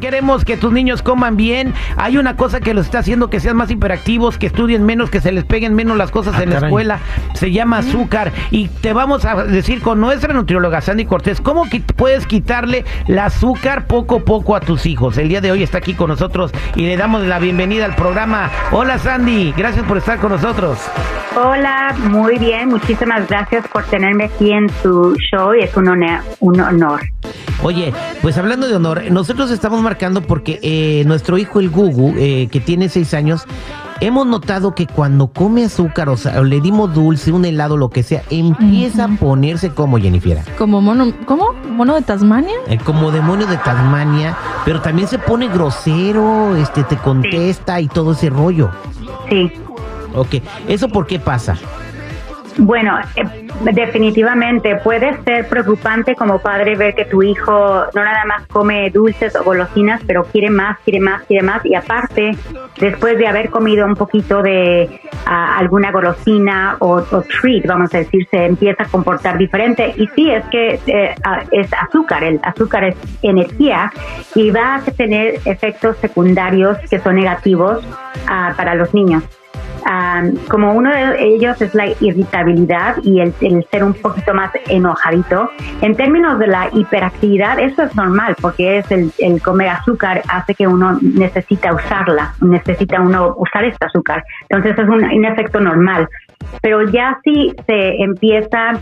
Queremos que tus niños coman bien. Hay una cosa que los está haciendo que sean más hiperactivos, que estudien menos, que se les peguen menos las cosas Ah, en la escuela. Se llama azúcar. Y te vamos a decir con nuestra nutrióloga Sandy Cortés cómo qui- puedes quitarle el azúcar poco a poco a tus hijos. El día de hoy está aquí con nosotros y le damos la bienvenida al programa. Hola Sandy, gracias por estar con nosotros. Hola, muy bien. Muchísimas gracias por tenerme aquí en su show. Es un honor. Oye, pues hablando de honor, nosotros estamos marcando porque eh, nuestro hijo el Gugu, eh, que tiene seis años, hemos notado que cuando come azúcar, o sea, le dimos dulce, un helado, lo que sea, empieza a ponerse como Jennifer, Como mono, ¿cómo? ¿Mono de Tasmania? eh, como demonio de Tasmania, pero también se pone grosero, este, te contesta y todo ese rollo. Sí. Ok, ¿eso por qué pasa? Bueno, eh, definitivamente puede ser preocupante como padre ver que tu hijo no nada más come dulces o golosinas, pero quiere más, quiere más, quiere más. Y aparte, después de haber comido un poquito de ah, alguna golosina o, treat, vamos a decir, se empieza a comportar diferente. Y sí, es que eh, ah, es azúcar, el azúcar es energía y va a tener efectos secundarios que son negativos ah, para los niños. Um, como uno de ellos es la irritabilidad y el, el ser un poquito más enojadito. En términos de la hiperactividad, eso es normal porque es el, el comer azúcar hace que uno necesita usarla, necesita uno usar este azúcar. Entonces es un, un efecto normal. Pero ya si se empieza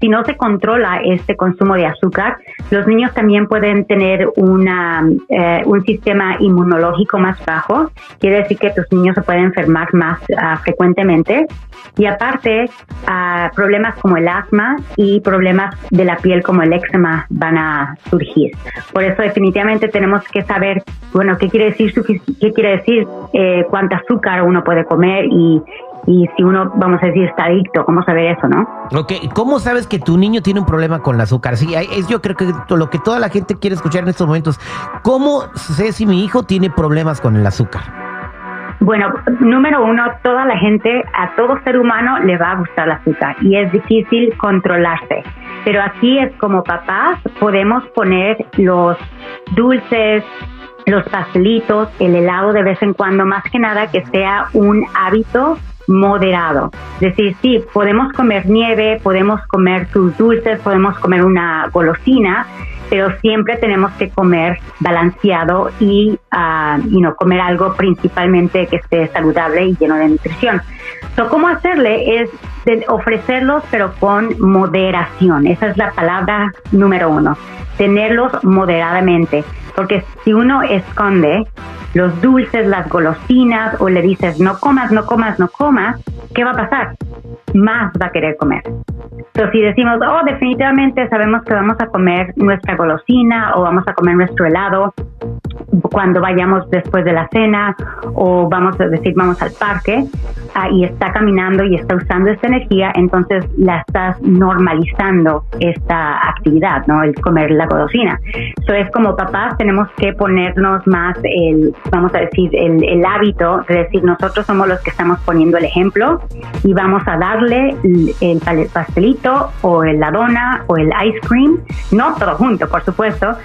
si no se controla este consumo de azúcar, los niños también pueden tener una, eh, un sistema inmunológico más bajo. Quiere decir que tus niños se pueden enfermar más ah, frecuentemente. Y aparte, ah, problemas como el asma y problemas de la piel como el eczema van a surgir. Por eso definitivamente tenemos que saber, bueno, qué quiere decir, qué quiere decir eh, cuánto azúcar uno puede comer y, y si uno, vamos a decir, está adicto, cómo saber eso, ¿no? Ok, ¿cómo sabes que tu niño tiene un problema con el azúcar? Sí, es yo creo que lo que toda la gente quiere escuchar en estos momentos. ¿Cómo sé si mi hijo tiene problemas con el azúcar? Bueno, número uno, toda la gente, a todo ser humano le va a gustar el azúcar y es difícil controlarse. Pero aquí es como papás, podemos poner los dulces, los pastelitos, el helado de vez en cuando, más que nada que sea un hábito moderado. Es decir, sí, podemos comer nieve, podemos comer tus dulces, podemos comer una golosina, pero siempre tenemos que comer balanceado y ah, you know, comer algo principalmente que esté saludable y lleno de nutrición. So, ¿Cómo hacerle? Es de ofrecerlos, pero con moderación. Esa es la palabra número uno. Tenerlos moderadamente. Porque si uno esconde los dulces, las golosinas, o le dices no comas, no comas, no comas, ¿qué va a pasar? Más va a querer comer. Entonces, si decimos, oh, definitivamente sabemos que vamos a comer nuestra golosina o vamos a comer nuestro helado cuando vayamos después de la cena o vamos a decir, vamos al parque ah, y está caminando y está usando esta energía, entonces la estás normalizando esta actividad, ¿no? El comer la golosina. Eso es como papás tenemos que ponernos más el, vamos a decir, el, el hábito de decir, nosotros somos los que estamos poniendo el ejemplo y vamos a darle el, el pastelito o la dona o el ice cream, no todo junto, por supuesto,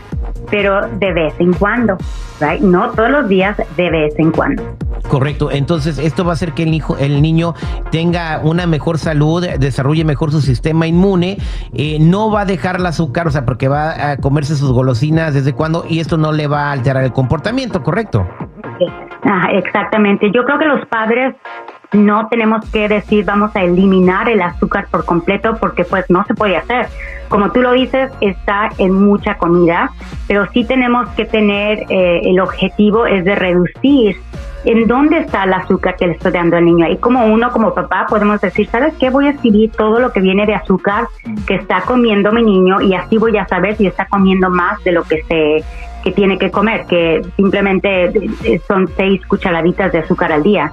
pero de vez en cuando, right? No todos los días, de vez en cuando. Correcto, entonces esto va a hacer que el, hijo, el niño tenga una mejor salud, desarrolle mejor su sistema inmune, eh, no va a dejar el azúcar, o sea, porque va a comerse sus golosinas desde cuando y esto no le va a alterar el comportamiento, ¿correcto? Ah, exactamente. Yo creo que los padres no tenemos que decir vamos a eliminar el azúcar por completo porque pues no se puede hacer. Como tú lo dices, está en mucha comida, pero sí tenemos que tener eh, el objetivo es de reducir en dónde está el azúcar que le estoy dando al niño. Y como uno, como papá, podemos decir, ¿sabes qué? Voy a escribir todo lo que viene de azúcar que está comiendo mi niño y así voy a saber si está comiendo más de lo que se que tiene que comer, que simplemente eh, son seis cucharaditas de azúcar al día.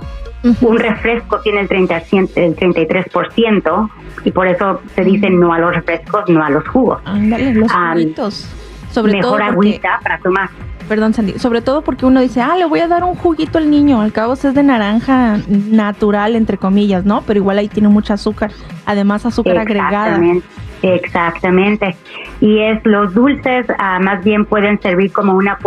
Un refresco tiene el, 30, el 33% y por eso se dice no a los refrescos, no a los jugos. Ándale, los juguitos. Sobre Mejor todo porque, agüita para tomar. perdón Sandy, sobre todo porque uno dice, ah, le voy a dar un juguito al niño, al cabo es de naranja natural, entre comillas, ¿no? Pero igual ahí tiene mucha azúcar, además azúcar agregada. Exactamente. Y es los dulces ah, más bien pueden servir como una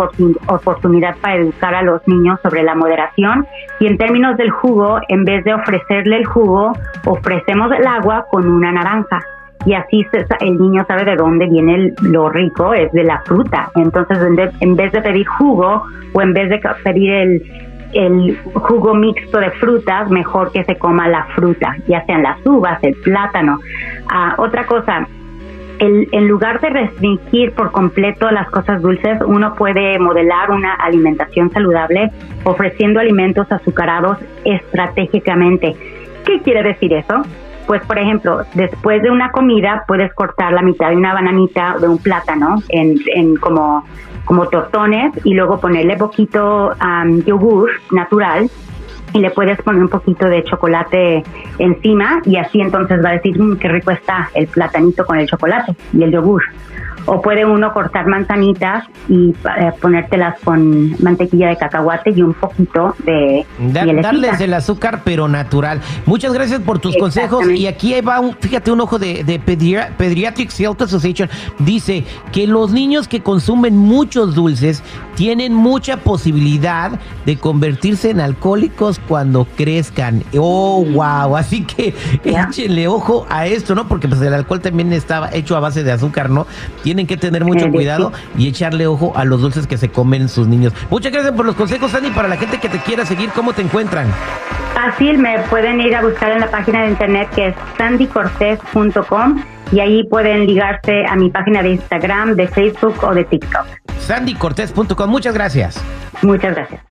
oportunidad para educar a los niños sobre la moderación. Y en términos del jugo, en vez de ofrecerle el jugo, ofrecemos el agua con una naranja. Y así el niño sabe de dónde viene lo rico, es de la fruta. Entonces, en vez de pedir jugo o en vez de pedir el, el jugo mixto de frutas, mejor que se coma la fruta, ya sean las uvas, el plátano. Ah, otra cosa, el, en lugar de restringir por completo las cosas dulces, uno puede modelar una alimentación saludable ofreciendo alimentos azucarados estratégicamente. ¿Qué quiere decir eso? Pues, por ejemplo, después de una comida puedes cortar la mitad de una bananita o de un plátano en, en como como tortones y luego ponerle poquito um, yogur natural y le puedes poner un poquito de chocolate encima y así entonces va a decir mmm, qué rico está el platanito con el chocolate y el yogur o puede uno cortar manzanitas y eh, ponértelas con mantequilla de cacahuate y un poquito de darles el azúcar pero natural. Muchas gracias por tus consejos y aquí va un, fíjate un ojo de, de Pediatric Health Association dice que los niños que consumen muchos dulces tienen mucha posibilidad de convertirse en alcohólicos cuando crezcan. Oh, wow. Así que échenle ojo a esto, ¿no? Porque pues el alcohol también estaba hecho a base de azúcar, ¿no? Tienen que tener mucho cuidado y echarle ojo a los dulces que se comen sus niños. Muchas gracias por los consejos, Sandy. Para la gente que te quiera seguir, ¿cómo te encuentran? Fácil, me pueden ir a buscar en la página de internet que es sandycortez.com y ahí pueden ligarse a mi página de Instagram, de Facebook o de TikTok. sandycortez.com, muchas gracias. Muchas gracias.